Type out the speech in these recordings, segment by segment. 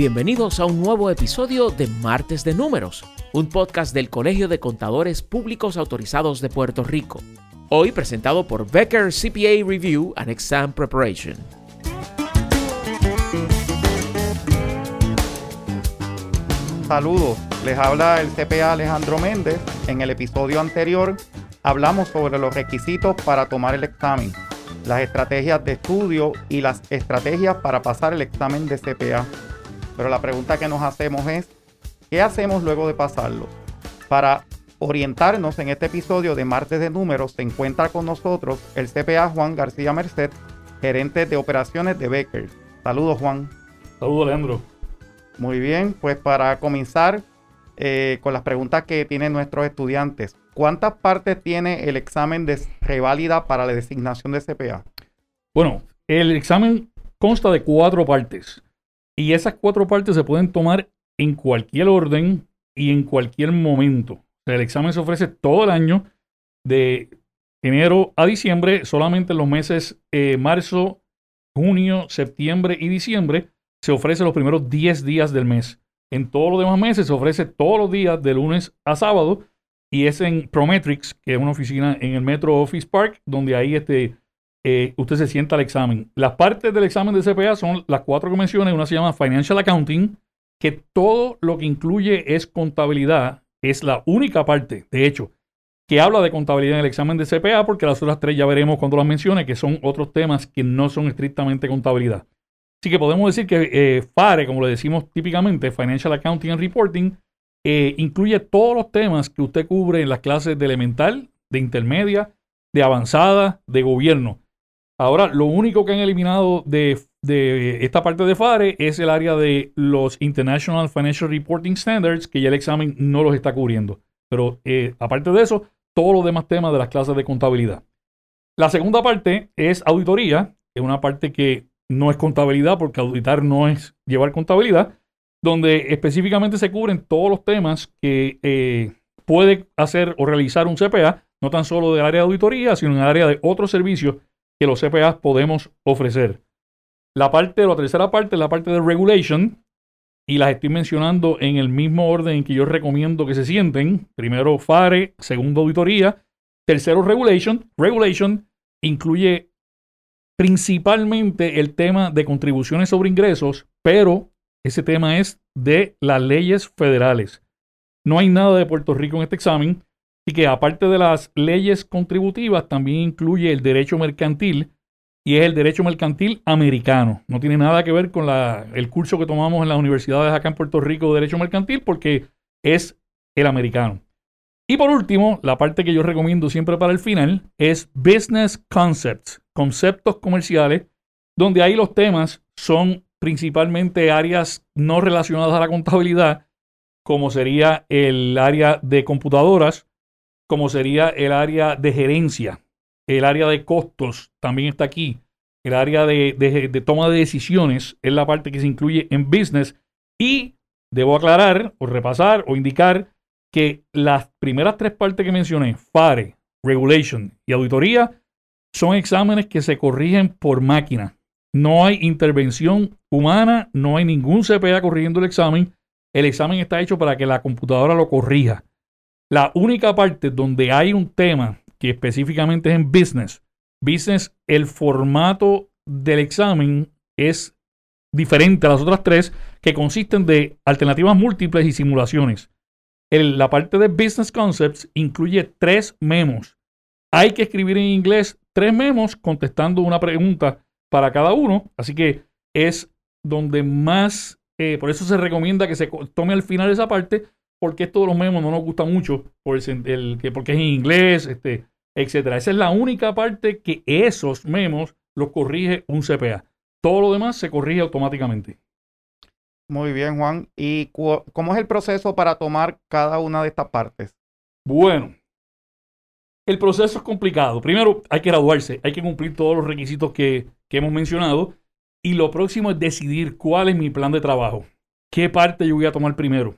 Bienvenidos a un nuevo episodio de Martes de Números, un podcast del Colegio de Contadores Públicos Autorizados de Puerto Rico. Hoy presentado por Becker CPA Review and Exam Preparation. Saludos, les habla el CPA Alejandro Méndez. En el episodio anterior hablamos sobre los requisitos para tomar el examen, las estrategias de estudio y las estrategias para pasar el examen de CPA. Pero la pregunta que nos hacemos es, ¿qué hacemos luego de pasarlo? Para orientarnos en este episodio de Martes de Números se encuentra con nosotros el CPA Juan García Merced, gerente de operaciones de Becker. Saludos Juan. Saludos Alejandro. Muy bien, pues para comenzar eh, con las preguntas que tienen nuestros estudiantes, ¿cuántas partes tiene el examen de reválida para la designación de CPA? Bueno, el examen consta de cuatro partes. Y esas cuatro partes se pueden tomar en cualquier orden y en cualquier momento. el examen se ofrece todo el año, de enero a diciembre, solamente en los meses eh, marzo, junio, septiembre y diciembre se ofrece los primeros 10 días del mes. En todos los demás meses se ofrece todos los días de lunes a sábado y es en Prometrics, que es una oficina en el Metro Office Park, donde ahí este, eh, usted se sienta al examen. Las partes del examen de CPA son las cuatro que mencioné. Una se llama Financial Accounting, que todo lo que incluye es contabilidad. Es la única parte, de hecho, que habla de contabilidad en el examen de CPA, porque las otras tres ya veremos cuando las mencione, que son otros temas que no son estrictamente contabilidad. Así que podemos decir que eh, FARE, como le decimos típicamente, Financial Accounting and Reporting, eh, incluye todos los temas que usted cubre en las clases de elemental, de intermedia, de avanzada, de gobierno. Ahora, lo único que han eliminado de, esta parte de FARE es el área de los International Financial Reporting Standards, que ya el examen no los está cubriendo. Pero eh, aparte de eso, todos los demás temas de las clases de contabilidad. La segunda parte es auditoría, es una parte que no es contabilidad, porque auditar no es llevar contabilidad, donde específicamente se cubren todos los temas que eh, puede hacer o realizar un CPA, no tan solo del área de auditoría, sino en el área de otros servicios que los CPA podemos ofrecer. La parte, la tercera parte es la parte de regulation y las estoy mencionando en el mismo orden en que yo recomiendo que se sienten. Primero FARE, segundo auditoría, tercero regulation. Regulation incluye principalmente el tema de contribuciones sobre ingresos, pero ese tema es de las leyes federales. No hay nada de Puerto Rico en este examen. Así que aparte de las leyes contributivas, también incluye el derecho mercantil y es el derecho mercantil americano. No tiene nada que ver con el curso que tomamos en las universidades acá en Puerto Rico de derecho mercantil porque es el americano. Y por último, la parte que yo recomiendo siempre para el final es Business Concepts, conceptos comerciales, donde ahí los temas son principalmente áreas no relacionadas a la contabilidad, como sería el área de computadoras, como sería el área de gerencia, el área de costos también está aquí, el área de, toma de decisiones es la parte que se incluye en business y debo aclarar o repasar o indicar que las primeras tres partes que mencioné, FARE, Regulation y Auditoría, son exámenes que se corrigen por máquina. No hay intervención humana, no hay ningún CPA corrigiendo el examen. El examen está hecho para que la computadora lo corrija. La única parte donde hay un tema que específicamente es en business, business, el formato del examen es diferente a las otras tres, que consisten de alternativas múltiples y simulaciones. la parte de Business Concepts incluye tres memos. Hay que escribir en inglés tres memos contestando una pregunta para cada uno, así que es donde más, eh, por eso se recomienda que se tome al final esa parte, porque esto de los memos no nos gusta mucho por el, porque es en inglés, este, etcétera. Esa es la única parte que esos memos los corrige un CPA. Todo lo demás se corrige automáticamente. Muy bien, Juan. ¿Y cómo es el proceso para tomar cada una de estas partes? Bueno, el proceso es complicado. Primero, hay que graduarse, hay que cumplir todos los requisitos que, que hemos mencionado. Y lo próximo es decidir cuál es mi plan de trabajo. ¿Qué parte yo voy a tomar primero?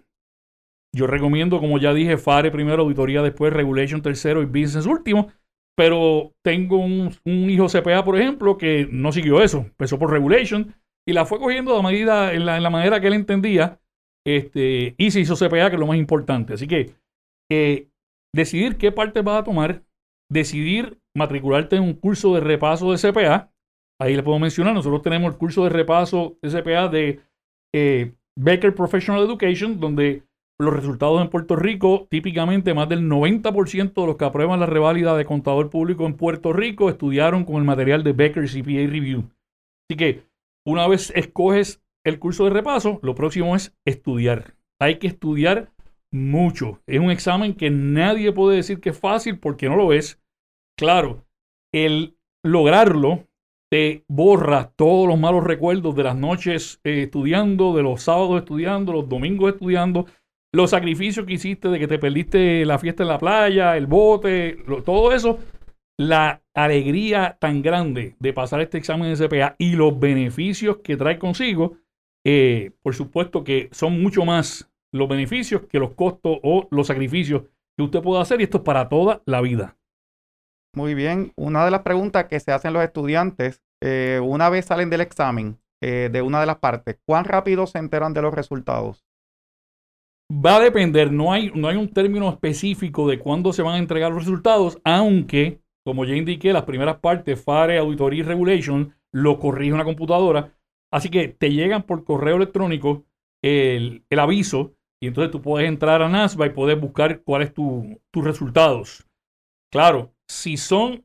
Yo recomiendo, como ya dije, FARE primero, auditoría después, Regulation tercero y Business último. Pero tengo un, hijo CPA, por ejemplo, que no siguió eso. Empezó por Regulation y la fue cogiendo de medida, en, la, manera que él entendía este, y se hizo CPA, que es lo más importante. Así que eh, decidir qué parte vas a tomar, decidir matricularte en un curso de repaso de CPA. Ahí le puedo mencionar, nosotros tenemos el curso de repaso de CPA de eh, Becker Professional Education, donde los resultados en Puerto Rico, típicamente más del 90% de los que aprueban la reválida de contador público en Puerto Rico estudiaron con el material de Becker CPA Review. Así que una vez escoges el curso de repaso, lo próximo es estudiar. Hay que estudiar mucho. Es un examen que nadie puede decir que es fácil porque no lo es. Claro, el lograrlo te borra todos los malos recuerdos de las noches eh, estudiando, de los sábados estudiando, los domingos estudiando, los sacrificios que hiciste de que te perdiste la fiesta en la playa, el bote, todo eso, la alegría tan grande de pasar este examen de CPA y los beneficios que trae consigo, eh, por supuesto que son mucho más los beneficios que los costos o los sacrificios que usted pueda hacer y esto es para toda la vida. Muy bien, una de las preguntas que se hacen los estudiantes, eh, una vez salen del examen eh, de una de las partes, ¿cuán rápido se enteran de los resultados? Va a depender, no hay, no hay un término específico de cuándo se van a entregar los resultados, aunque, como ya indiqué, las primeras partes, FARE, Auditoría y Regulation, lo corrige una computadora. Así que te llegan por correo electrónico el, el aviso y entonces tú puedes entrar a NASBA y puedes buscar cuáles tu, tus resultados. Claro, si son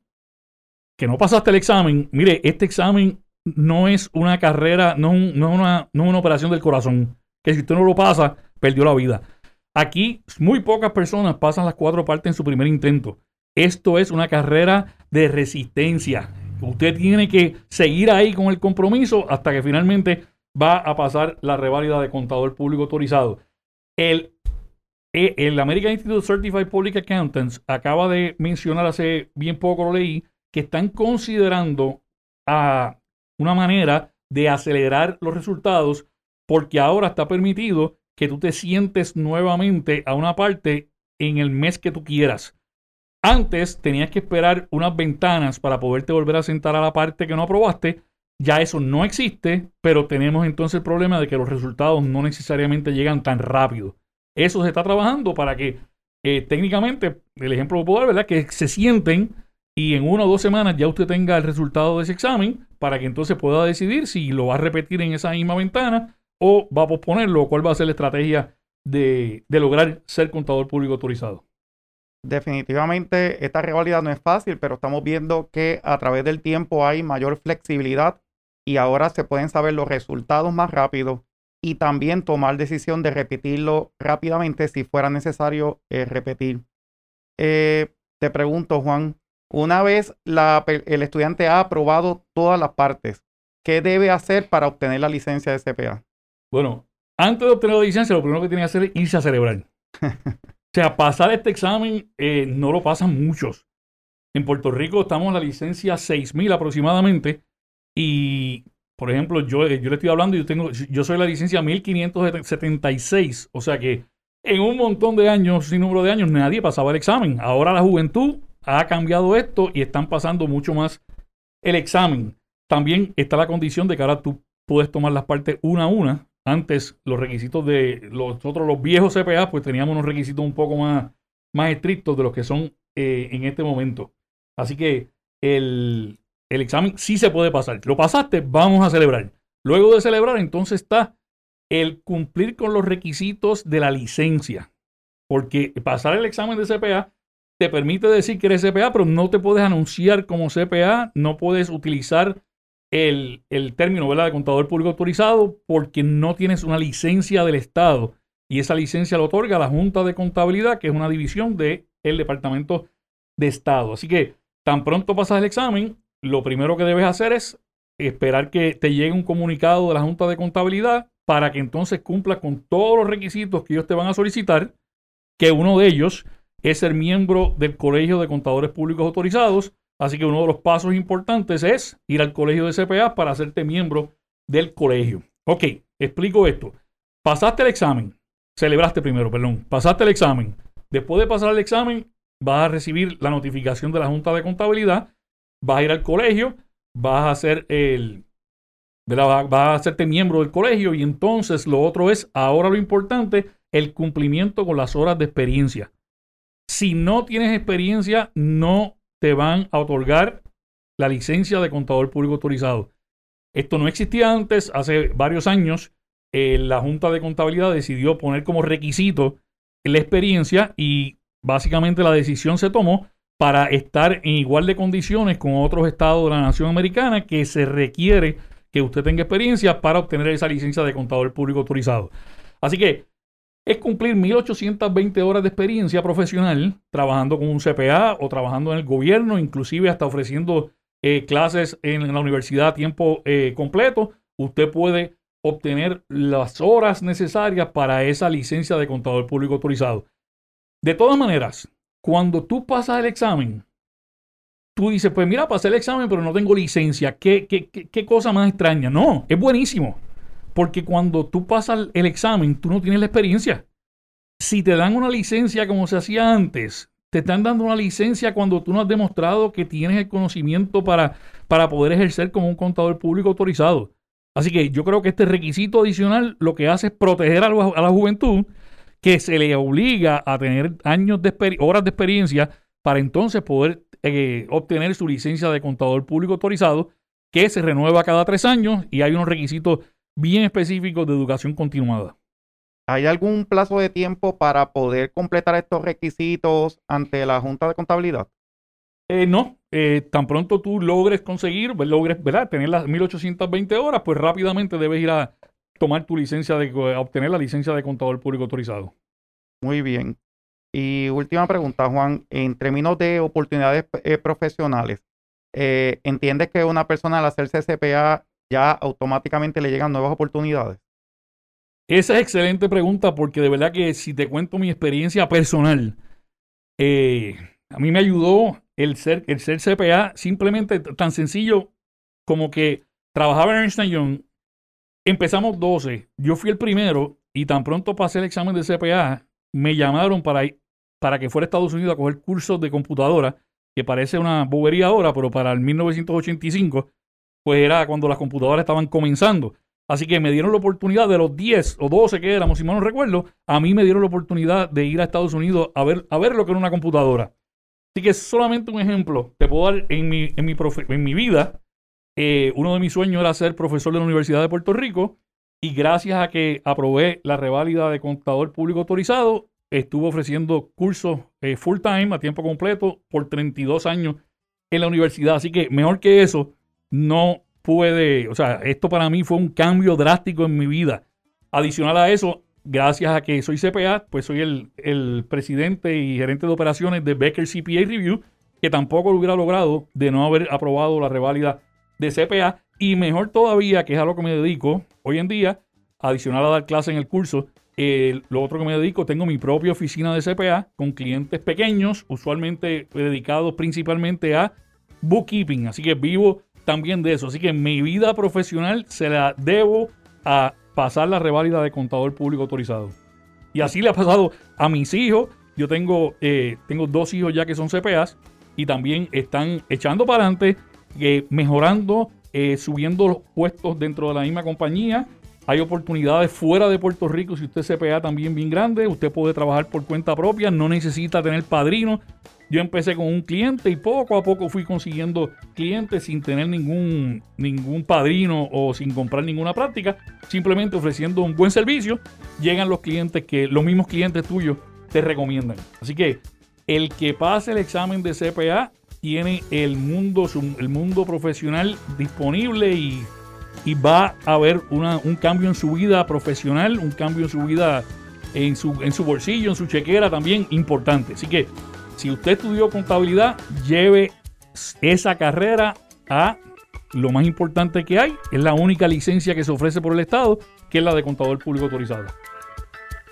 que no pasaste el examen, mire, este examen no es una carrera, no, no, una, no es una operación del corazón. Que si usted no lo pasa, perdió la vida. Aquí muy pocas personas pasan las cuatro partes en su primer intento. Esto es una carrera de resistencia. Usted tiene que seguir ahí con el compromiso hasta que finalmente va a pasar la reválida de contador público autorizado. El, eh, el American Institute of Certified Public Accountants acaba de mencionar hace bien poco, lo leí, que están considerando a una manera de acelerar los resultados porque ahora está permitido que tú te sientes nuevamente a una parte en el mes que tú quieras. Antes tenías que esperar unas ventanas para poderte volver a sentar a la parte que no aprobaste. Ya eso no existe, pero tenemos entonces el problema de que los resultados no necesariamente llegan tan rápido. Eso se está trabajando para que eh, técnicamente, el ejemplo que puedo dar, ¿verdad? Que se sienten y en una o dos semanas ya usted tenga el resultado de ese examen para que entonces pueda decidir si lo va a repetir en esa misma ventana o va a posponerlo, cuál va a ser la estrategia de, lograr ser contador público autorizado. Definitivamente esta rivalidad no es fácil, pero estamos viendo que a través del tiempo hay mayor flexibilidad y ahora se pueden saber los resultados más rápido y también tomar decisión de repetirlo rápidamente si fuera necesario eh, repetir. Eh, te pregunto, Juan, una vez el estudiante ha aprobado todas las partes, ¿qué debe hacer para obtener la licencia de CPA? Bueno, antes de obtener la licencia, lo primero que tiene que hacer es irse a celebrar. o sea, pasar este examen eh, no lo pasan muchos. En Puerto Rico estamos en la licencia 6000 aproximadamente y, por ejemplo, yo, eh, yo le estoy hablando y yo, tengo, yo soy la licencia 1576. O sea que en un montón de años, sin número de años, nadie pasaba el examen. Ahora la juventud ha cambiado esto y están pasando mucho más el examen. También está la condición de que ahora tú puedes tomar las partes una a una. Antes los requisitos de nosotros los viejos CPA pues teníamos unos requisitos un poco más, más estrictos de los que son eh, en este momento. Así que el, el examen sí se puede pasar. Lo pasaste, vamos a celebrar. Luego de celebrar, entonces está el cumplir con los requisitos de la licencia. Porque pasar el examen de CPA te permite decir que eres CPA, pero no te puedes anunciar como CPA, no puedes utilizar el, el término ¿verdad? de contador público autorizado porque no tienes una licencia del Estado. Y esa licencia la otorga la Junta de Contabilidad, que es una división del Departamento de Estado. Así que tan pronto pasas el examen, lo primero que debes hacer es esperar que te llegue un comunicado de la Junta de Contabilidad para que entonces cumpla con todos los requisitos que ellos te van a solicitar, que uno de ellos es ser miembro del Colegio de Contadores Públicos Autorizados. Así que uno de los pasos importantes es ir al colegio de CPA para hacerte miembro del colegio. Ok, explico esto. Pasaste el examen, celebraste primero, perdón, pasaste el examen. Después de pasar el examen, vas a recibir la notificación de la Junta de Contabilidad vas a ir al colegio, vas a hacer el, Va, va a hacerte miembro del colegio y entonces lo otro es, ahora lo importante, el cumplimiento con las horas de experiencia. Si no tienes experiencia, no te van a otorgar la licencia de contador público autorizado. Esto no existía antes, hace varios años. Eh, la Junta de Contabilidad decidió poner como requisito la experiencia y básicamente la decisión se tomó para estar en igual de condiciones con otros estados de la nación americana que se requiere que usted tenga experiencia para obtener esa licencia de contador público autorizado. Así que es cumplir 1820 horas de experiencia profesional trabajando con un CPA o trabajando en el gobierno, inclusive hasta ofreciendo eh, clases en la universidad a tiempo eh, completo. Usted puede obtener las horas necesarias para esa licencia de contador público autorizado. De todas maneras, cuando tú pasas el examen, tú dices, pues mira, pasé el examen, pero no tengo licencia. ¿Qué, qué, qué, cosa más extraña? No, es buenísimo. Porque cuando tú pasas el examen, tú no tienes la experiencia. Si te dan una licencia como se hacía antes, te están dando una licencia cuando tú no has demostrado que tienes el conocimiento para, para poder ejercer como un contador público autorizado. Así que yo creo que este requisito adicional lo que hace es proteger a, la juventud que se le obliga a tener años de horas de experiencia para entonces poder eh, obtener su licencia de contador público autorizado, que se renueva cada tres años y hay unos requisitos bien específicos de educación continuada. ¿Hay algún plazo de tiempo para poder completar estos requisitos ante la Junta de Contabilidad? Eh, no, eh, tan pronto tú logres conseguir, pues, logres, ¿verdad? Tener las 1820 horas, pues rápidamente debes ir a tomar tu licencia de, obtener la licencia de contador público autorizado. Muy bien. Y última pregunta, Juan, en términos de oportunidades eh, profesionales, ¿entiendes que una persona al hacerse CPA ya automáticamente le llegan nuevas oportunidades? Esa es excelente pregunta porque de verdad que si te cuento mi experiencia personal, a mí me ayudó el ser, el ser CPA simplemente tan sencillo como que trabajaba en Ernst Young. Empezamos 12. Yo fui el primero y tan pronto pasé el examen de CPA, me llamaron para, para que fuera a Estados Unidos a coger cursos de computadora, que parece una bobería ahora, pero para el 1985, pues era cuando las computadoras estaban comenzando. Así que me dieron la oportunidad de los 10 o 12 que éramos, si mal no recuerdo, a mí me dieron la oportunidad de ir a Estados Unidos a ver, a ver lo que era una computadora. Así que solamente un ejemplo te puedo dar en mi, en mi, en mi vida. Eh, uno de mis sueños era ser profesor de la Universidad de Puerto Rico y gracias a que aprobé la reválida de contador público autorizado, estuve ofreciendo cursos eh, full time, a tiempo completo, por 32 años en la universidad. Así que mejor que eso, no puede, o sea, esto para mí fue un cambio drástico en mi vida. Adicional a eso, gracias a que soy CPA, pues soy el, presidente y gerente de operaciones de Becker CPA Review, que tampoco lo hubiera logrado de no haber aprobado la reválida de CPA. Y mejor todavía, que es a lo que me dedico hoy en día, adicional a dar clase en el curso, lo otro que me dedico, tengo mi propia oficina de CPA con clientes pequeños, usualmente dedicados principalmente a bookkeeping. Así que vivo también de eso. Así que mi vida profesional se la debo a pasar la reválida de contador público autorizado. Y así le ha pasado a mis hijos. Yo tengo, eh, tengo dos hijos ya que son CPAs y también están echando para adelante, eh, mejorando, eh, subiendo los puestos dentro de la misma compañía. Hay oportunidades fuera de Puerto Rico. Si usted es CPA también bien grande, usted puede trabajar por cuenta propia, no necesita tener padrino. Yo empecé con un cliente y poco a poco fui consiguiendo clientes sin tener ningún, ningún padrino o sin comprar ninguna práctica, simplemente ofreciendo un buen servicio, llegan los clientes que los mismos clientes tuyos te recomiendan. Así que el que pase el examen de CPA tiene el mundo, el mundo profesional disponible y, va a haber un cambio en su vida profesional, un cambio en su vida en su, en su bolsillo, en su chequera también importante. Así que si usted estudió contabilidad, lleve esa carrera a lo más importante que hay. Es la única licencia que se ofrece por el Estado, que es la de contador público autorizado.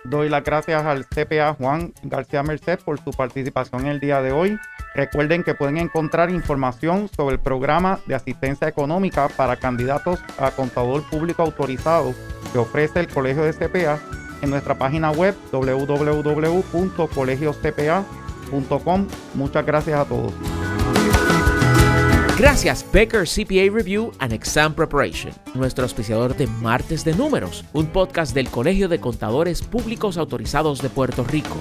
Doy las gracias al CPA Juan García Merced por su participación en el día de hoy. Recuerden que pueden encontrar información sobre el programa de asistencia económica para candidatos a contador público autorizado que ofrece el Colegio de CPA en nuestra página web www.colegiocpa.com Muchas gracias a todos. Gracias Becker CPA Review and Exam Preparation, nuestro auspiciador de Martes de Números, un podcast del Colegio de Contadores Públicos Autorizados de Puerto Rico.